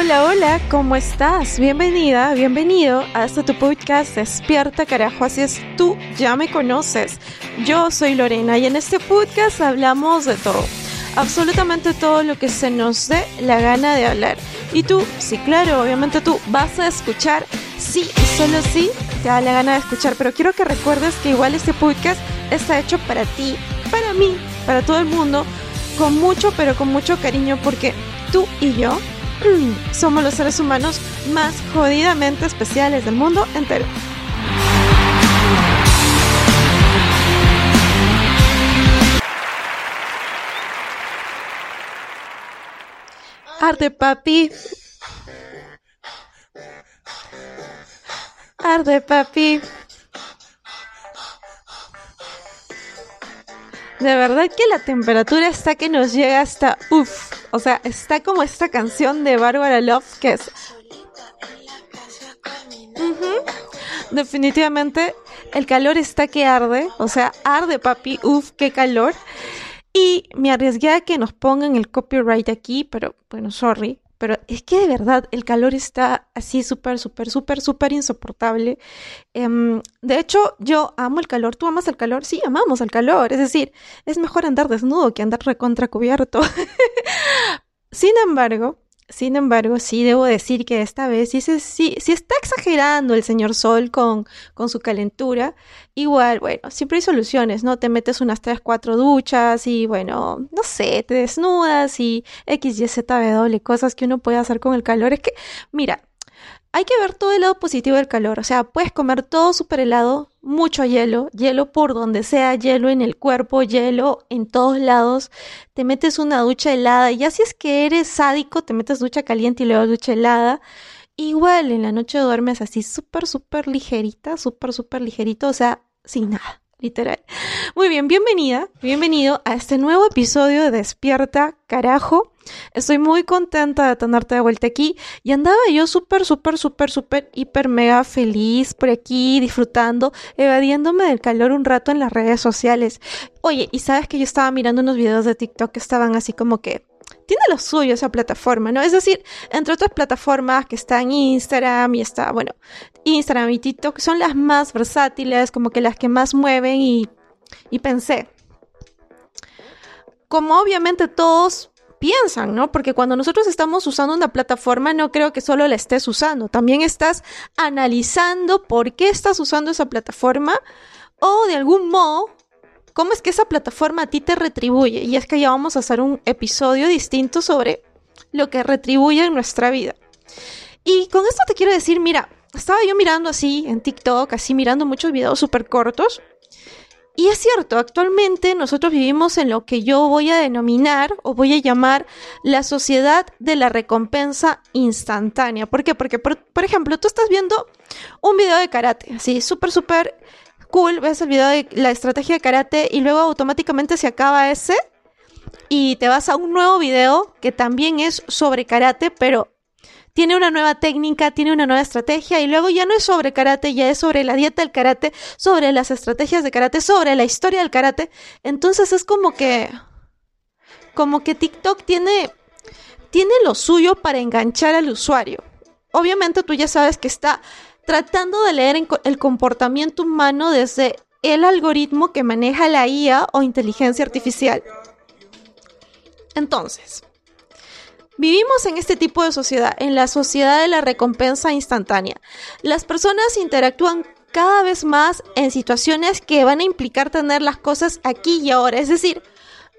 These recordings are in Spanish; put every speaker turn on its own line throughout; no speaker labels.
Hola, hola, ¿cómo estás? Bienvenida, bienvenido a este tu podcast Despierta carajo, así es, tú ya me conoces. Yo soy Lorena y en este podcast hablamos de todo, absolutamente todo lo que se nos dé la gana de hablar. Y tú, sí, claro, obviamente tú vas a escuchar, sí solo sí te da la gana de escuchar, pero quiero que recuerdes que igual este podcast está hecho para ti, para mí, para todo el mundo, con mucho, pero con mucho cariño, porque tú y yo somos los seres humanos más jodidamente especiales del mundo entero. Arde papi. Arde papi. De verdad que la temperatura está que nos llega hasta uff. O sea, está como esta canción de Barbara Love que es. Definitivamente el calor está que arde. O sea, arde papi. Uff, qué calor. Y me arriesgué a que nos pongan el copyright aquí, pero bueno, sorry. Pero es que de verdad el calor está así súper, súper, súper, súper insoportable. Em, de hecho, yo amo el calor. ¿Tú amas el calor? Sí, amamos el calor. Es decir, es mejor andar desnudo que andar recontracubierto. Sin embargo, sin embargo, sí debo decir que esta vez sí, sí, está exagerando el señor Sol con, con, su calentura. Igual, bueno, siempre hay soluciones, ¿no? Te metes unas 3, 4 duchas y, bueno, no sé, te desnudas y X, Y, Z, W, cosas que uno puede hacer con el calor. Es que, mira, hay que ver todo el lado positivo del calor. O sea, puedes comer todo súper helado, mucho hielo, hielo por donde sea, hielo en el cuerpo, hielo en todos lados. Te metes una ducha helada. Y ya si es que eres sádico, te metes ducha caliente y luego ducha helada. Igual en la noche duermes así súper, súper ligerita, súper, súper ligerito. O sea, sin nada literal. Muy bien, bienvenida, bienvenido a este nuevo episodio de Despierta, carajo. Estoy muy contenta de tenerte de vuelta aquí y andaba yo súper, súper, súper, súper, hiper, mega feliz por aquí, disfrutando, evadiéndome del calor un rato en las redes sociales. Oye, y sabes que yo estaba mirando unos videos de TikTok que estaban así como que tiene lo suyo esa plataforma, ¿no? Es decir, entre otras plataformas que están Instagram y está, bueno, Instagram y TikTok son las más versátiles, como que las que más mueven y, y pensé, como obviamente todos piensan, ¿no? Porque cuando nosotros estamos usando una plataforma, no creo que solo la estés usando, también estás analizando por qué estás usando esa plataforma o de algún modo cómo es que esa plataforma a ti te retribuye. Y es que ya vamos a hacer un episodio distinto sobre lo que retribuye en nuestra vida. Y con esto te quiero decir, mira, estaba yo mirando así en TikTok, así mirando muchos videos súper cortos. Y es cierto, actualmente nosotros vivimos en lo que yo voy a denominar o voy a llamar la sociedad de la recompensa instantánea. ¿Por qué? Porque, por, por ejemplo, tú estás viendo un video de karate, así, súper, súper cool, ves el video de la estrategia de karate y luego automáticamente se acaba ese y te vas a un nuevo video que también es sobre karate, pero tiene una nueva técnica, tiene una nueva estrategia y luego ya no es sobre karate, ya es sobre la dieta del karate, sobre las estrategias de karate, sobre la historia del karate. Entonces es como que como que TikTok tiene tiene lo suyo para enganchar al usuario. Obviamente tú ya sabes que está tratando de leer el comportamiento humano desde el algoritmo que maneja la IA o inteligencia artificial. Entonces, vivimos en este tipo de sociedad, en la sociedad de la recompensa instantánea. Las personas interactúan cada vez más en situaciones que van a implicar tener las cosas aquí y ahora. Es decir,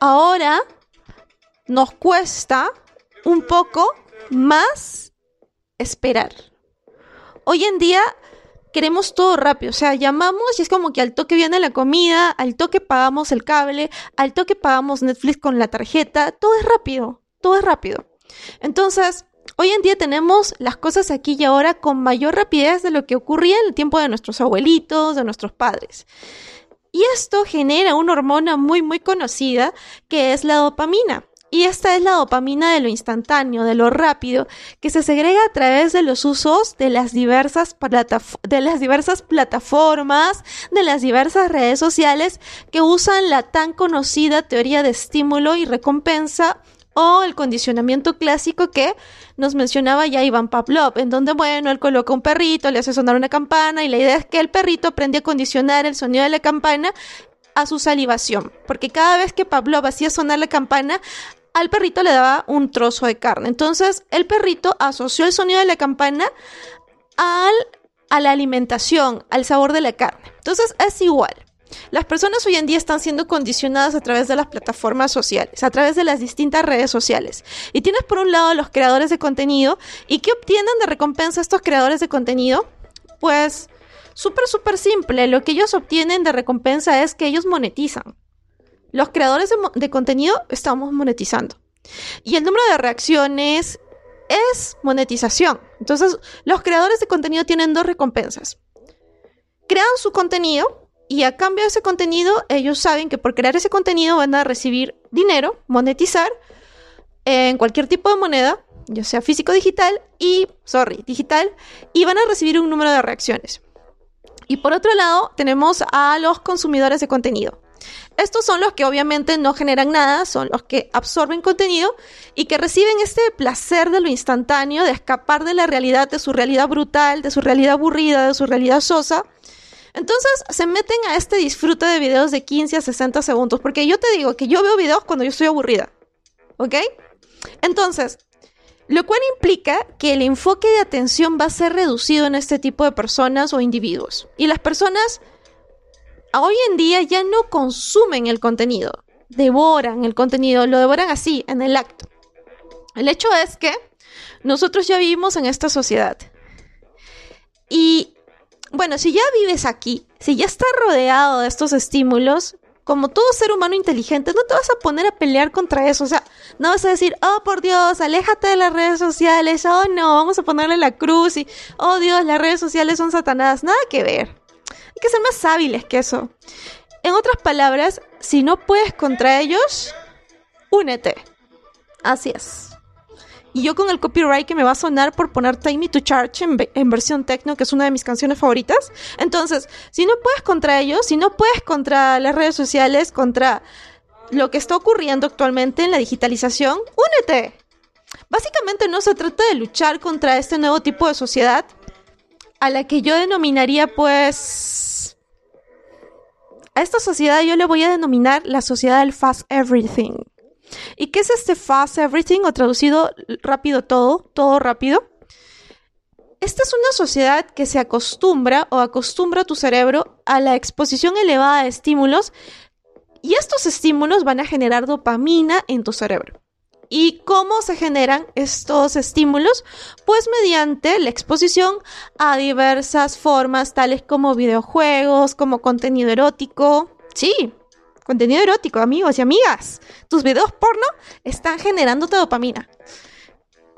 ahora nos cuesta un poco más esperar hoy en día queremos todo rápido, o sea, llamamos y es como que al toque viene la comida, al toque pagamos el cable, al toque pagamos Netflix con la tarjeta, todo es rápido, todo es rápido. Entonces, hoy en día tenemos las cosas aquí y ahora con mayor rapidez de lo que ocurría en el tiempo de nuestros abuelitos, de nuestros padres. Y esto genera una hormona muy muy conocida que es la dopamina. Y esta es la dopamina de lo instantáneo, de lo rápido, que se segrega a través de los usos de las diversas, plataformas, de las diversas redes sociales que usan la tan conocida teoría de estímulo y recompensa O el condicionamiento clásico que nos mencionaba ya Iván Pavlov, en donde, bueno, él coloca un perrito, le hace sonar una campana y la idea es que el perrito aprende a condicionar el sonido de la campana a su salivación, porque cada vez que Pavlov hacía sonar la campana, al perrito le daba un trozo de carne. Entonces, el perrito asoció el sonido de la campana al, a la alimentación, al sabor de la carne. Entonces, es igual. Las personas hoy en día están siendo condicionadas a través de las plataformas sociales, a través de las distintas redes sociales. Y tienes por un lado los creadores de contenido. ¿Y qué obtienen de recompensa estos creadores de contenido? Pues súper, súper simple. Lo que ellos obtienen de recompensa es que ellos monetizan. Los creadores de, contenido estamos monetizando. Y el número de reacciones es monetización. Entonces, los creadores de contenido tienen dos recompensas. Crean su contenido y a cambio de ese contenido, ellos saben que por crear ese contenido van a recibir dinero, monetizar en cualquier tipo de moneda, ya sea físico digital y, sorry, digital, y van a recibir un número de reacciones. Y por otro lado, tenemos a los consumidores de contenido. Estos son los que obviamente no generan nada, son los que absorben contenido y que reciben este placer de lo instantáneo, de escapar de la realidad, de su realidad brutal, de su realidad aburrida, de su realidad sosa, entonces se meten a este disfrute de videos de 15 a 60 segundos, porque yo te digo que yo veo videos cuando yo estoy aburrida, ¿ok? Entonces, lo cual implica que el enfoque de atención va a ser reducido en este tipo de personas o individuos. Y las personas hoy en día ya no consumen el contenido, devoran el contenido, lo devoran así, en el acto. El hecho es que nosotros ya vivimos en esta sociedad. Y bueno, si ya vives aquí, si ya estás rodeado de estos estímulos, como todo ser humano inteligente, no te vas a poner a pelear contra eso. O sea, no vas a decir, oh por Dios, aléjate de las redes sociales, oh no, vamos a ponerle la cruz y, oh Dios, las redes sociales son satanadas. Nada que ver. Que ser más hábiles que eso. En otras palabras, si no puedes contra ellos, únete. Así es. Y yo con el copyright que me va a sonar por poner Take Me to Church en, versión techno, que es una de mis canciones favoritas. Entonces, si no puedes contra ellos, si no puedes contra las redes sociales, contra lo que está ocurriendo actualmente en la digitalización, únete. Básicamente no se trata de luchar contra este nuevo tipo de sociedad, a la que yo denominaría pues... A esta sociedad yo le voy a denominar la sociedad del fast everything. ¿Y qué es este fast everything o traducido rápido todo, todo rápido? Esta es una sociedad que se acostumbra o acostumbra tu cerebro a la exposición elevada de estímulos y estos estímulos van a generar dopamina en tu cerebro. ¿Y cómo se generan estos estímulos? Pues mediante la exposición a diversas formas, tales como videojuegos, como contenido erótico. Sí, contenido erótico, amigos y amigas. Tus videos porno están generándote dopamina.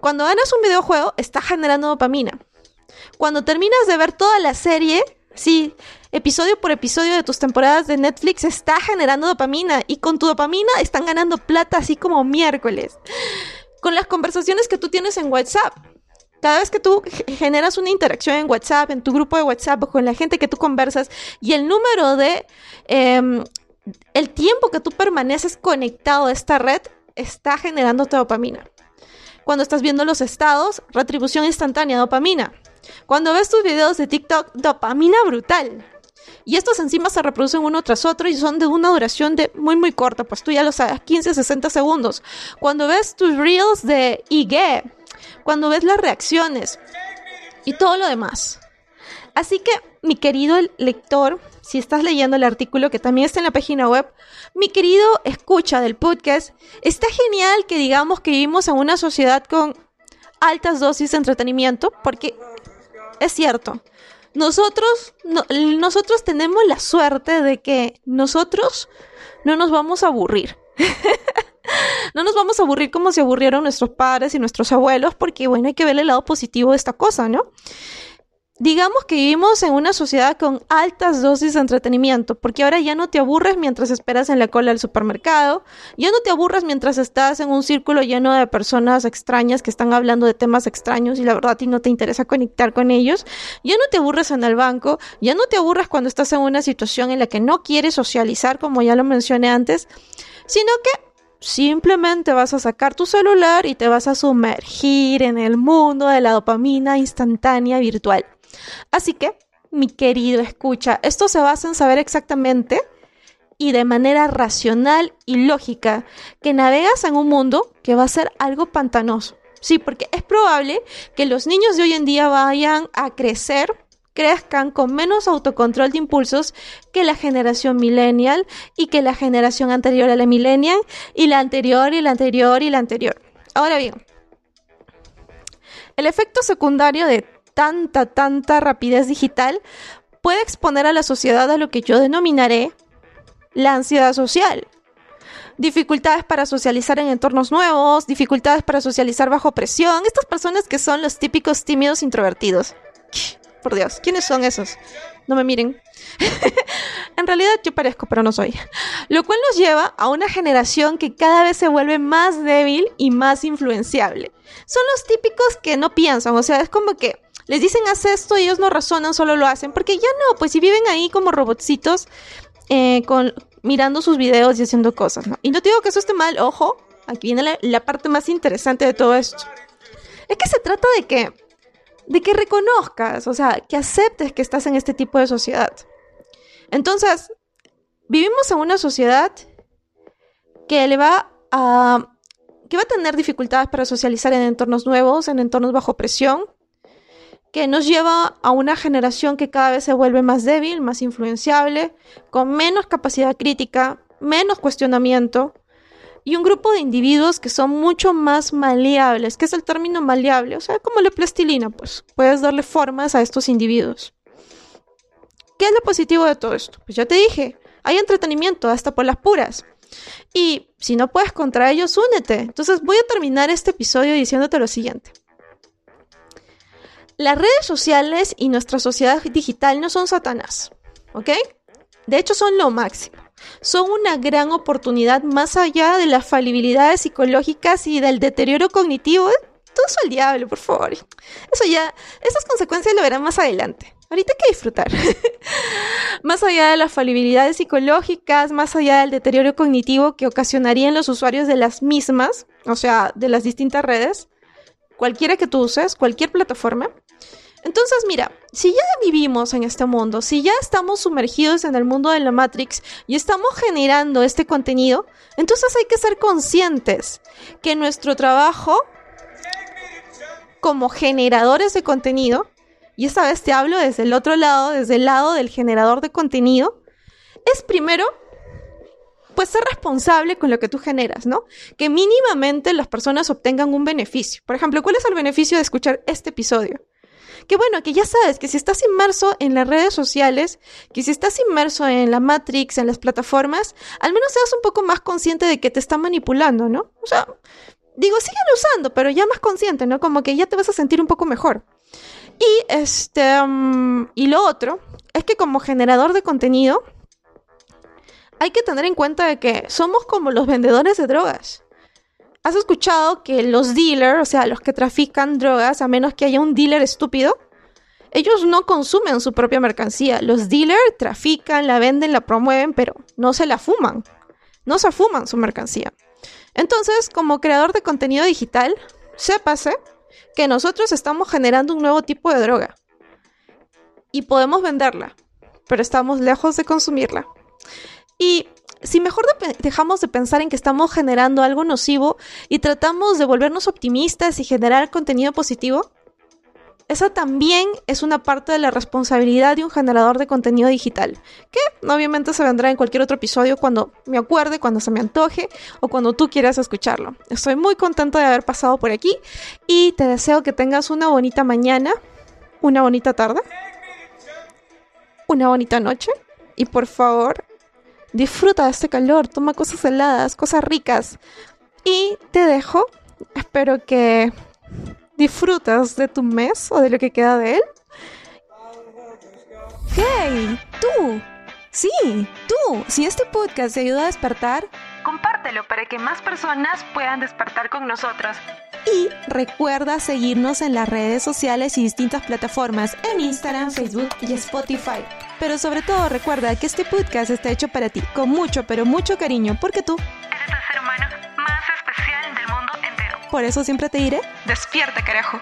Cuando ganas un videojuego, está generando dopamina. Cuando terminas de ver toda la serie, sí, episodio por episodio de tus temporadas de Netflix, está generando dopamina. Y con tu dopamina están ganando plata así como miércoles. Con las conversaciones que tú tienes en WhatsApp. Cada vez que tú generas una interacción en WhatsApp, en tu grupo de WhatsApp, con la gente que tú conversas, y el número de em, el tiempo que tú permaneces conectado a esta red está generando dopamina. Cuando estás viendo los estados, retribución instantánea, dopamina. Cuando ves tus videos de TikTok, dopamina brutal. Y estos encima se reproducen uno tras otro y son de una duración de muy muy corta, pues tú ya lo sabes, 15, 60 segundos. Cuando ves tus reels de IG, cuando ves las reacciones y todo lo demás. Así que, mi querido lector, si estás leyendo el artículo que también está en la página web, mi querido escucha del podcast, está genial que digamos que vivimos en una sociedad con altas dosis de entretenimiento, porque es cierto, nosotros, nosotros tenemos la suerte de que nosotros no nos vamos a aburrir. no nos vamos a aburrir como se aburrieron nuestros padres y nuestros abuelos, porque bueno, hay que ver el lado positivo de esta cosa, ¿no? Digamos que vivimos en una sociedad con altas dosis de entretenimiento, porque ahora ya no te aburres mientras esperas en la cola del supermercado, ya no te aburres mientras estás en un círculo lleno de personas extrañas que están hablando de temas extraños y la verdad ti no te interesa conectar con ellos, ya no te aburres en el banco, ya no te aburres cuando estás en una situación en la que no quieres socializar, como ya lo mencioné antes, sino que Simplemente vas a sacar tu celular y te vas a sumergir en el mundo de la dopamina instantánea virtual. Así que, mi querido escucha, esto se basa en saber exactamente y de manera racional y lógica que navegas en un mundo que va a ser algo pantanoso. Sí, porque es probable que los niños de hoy en día vayan a crecer crezcan con menos autocontrol de impulsos que la generación millennial y que la generación anterior a la millennial y la anterior y la anterior y la anterior. Ahora bien, el efecto secundario de tanta, tanta rapidez digital puede exponer a la sociedad a lo que yo denominaré la ansiedad social. Dificultades para socializar en entornos nuevos, dificultades para socializar bajo presión, estas personas que son los típicos tímidos introvertidos por Dios, ¿quiénes son esos? No me miren. en realidad yo parezco, pero no soy. Lo cual nos lleva a una generación que cada vez se vuelve más débil y más influenciable. Son los típicos que no piensan, o sea, es como que les dicen haz esto y ellos no razonan, solo lo hacen, porque ya no, pues si viven ahí como robotcitos eh, mirando sus videos y haciendo cosas, ¿no? Y no te digo que eso esté mal, ojo, aquí viene la parte más interesante de todo esto. Es que se trata de que de que reconozcas, o sea, que aceptes que estás en este tipo de sociedad. Entonces, vivimos en una sociedad que le va a que va a tener dificultades para socializar en entornos nuevos, en entornos bajo presión, que nos lleva a una generación que cada vez se vuelve más débil, más influenciable, con menos capacidad crítica, menos cuestionamiento, y un grupo de individuos que son mucho más maleables. ¿Qué es el término maleable? O sea, como la plastilina, pues puedes darle formas a estos individuos. ¿Qué es lo positivo de todo esto? Pues ya te dije, hay entretenimiento hasta por las puras. Y si no puedes contra ellos, únete. Entonces voy a terminar este episodio diciéndote lo siguiente. Las redes sociales y nuestra sociedad digital no son Satanás, ¿ok? De hecho, son lo máximo son una gran oportunidad más allá de las falibilidades psicológicas y del deterioro cognitivo. Todo eso al diablo, por favor. Eso ya, esas consecuencias lo verán más adelante. Ahorita hay que disfrutar. más allá de las falibilidades psicológicas, más allá del deterioro cognitivo que ocasionarían los usuarios de las mismas, o sea, de las distintas redes, cualquiera que tú uses, cualquier plataforma, entonces, mira, si ya vivimos en este mundo, si ya estamos sumergidos en el mundo de la Matrix y estamos generando este contenido, entonces hay que ser conscientes que nuestro trabajo como generadores de contenido, y esta vez te hablo desde el otro lado, desde el lado del generador de contenido, es primero pues ser responsable con lo que tú generas, ¿no? Que mínimamente las personas obtengan un beneficio. Por ejemplo, ¿cuál es el beneficio de escuchar este episodio? Que bueno, que ya sabes que si estás inmerso en las redes sociales, que si estás inmerso en la Matrix, en las plataformas, al menos seas un poco más consciente de que te están manipulando, ¿no? O sea, digo, siguen usando, pero ya más consciente, ¿no? Como que ya te vas a sentir un poco mejor. Y este, mm, y lo otro es que como generador de contenido, hay que tener en cuenta de que somos como los vendedores de drogas. ¿Has escuchado que los dealers, o sea, los que trafican drogas, a menos que haya un dealer estúpido, ellos no consumen su propia mercancía. Los dealers trafican, la venden, la promueven, pero no se la fuman. No se fuman su mercancía. Entonces, como creador de contenido digital, sépase que nosotros estamos generando un nuevo tipo de droga. Y podemos venderla, pero estamos lejos de consumirla. Y si mejor dejamos de pensar en que estamos generando algo nocivo y tratamos de volvernos optimistas y generar contenido positivo, esa también es una parte de la responsabilidad de un generador de contenido digital, que obviamente se vendrá en cualquier otro episodio cuando me acuerde, cuando se me antoje o cuando tú quieras escucharlo. Estoy muy contenta de haber pasado por aquí y te deseo que tengas una bonita mañana, una bonita tarde, una bonita noche y por favor Disfruta de este calor, toma cosas heladas, cosas ricas. Y te dejo. Espero que disfrutas de tu mes o de lo que queda de él.
¡Hey! ¡Tú! Sí, tú. Si este podcast te ayuda a despertar, compártelo para que más personas puedan despertar con nosotros. Y recuerda seguirnos en las redes sociales y distintas plataformas en Instagram, Facebook y Spotify. Pero sobre todo recuerda que este podcast está hecho para ti, con mucho, pero mucho cariño, porque tú eres el ser humano más especial del mundo entero. Por eso siempre te diré,
despierta carajo.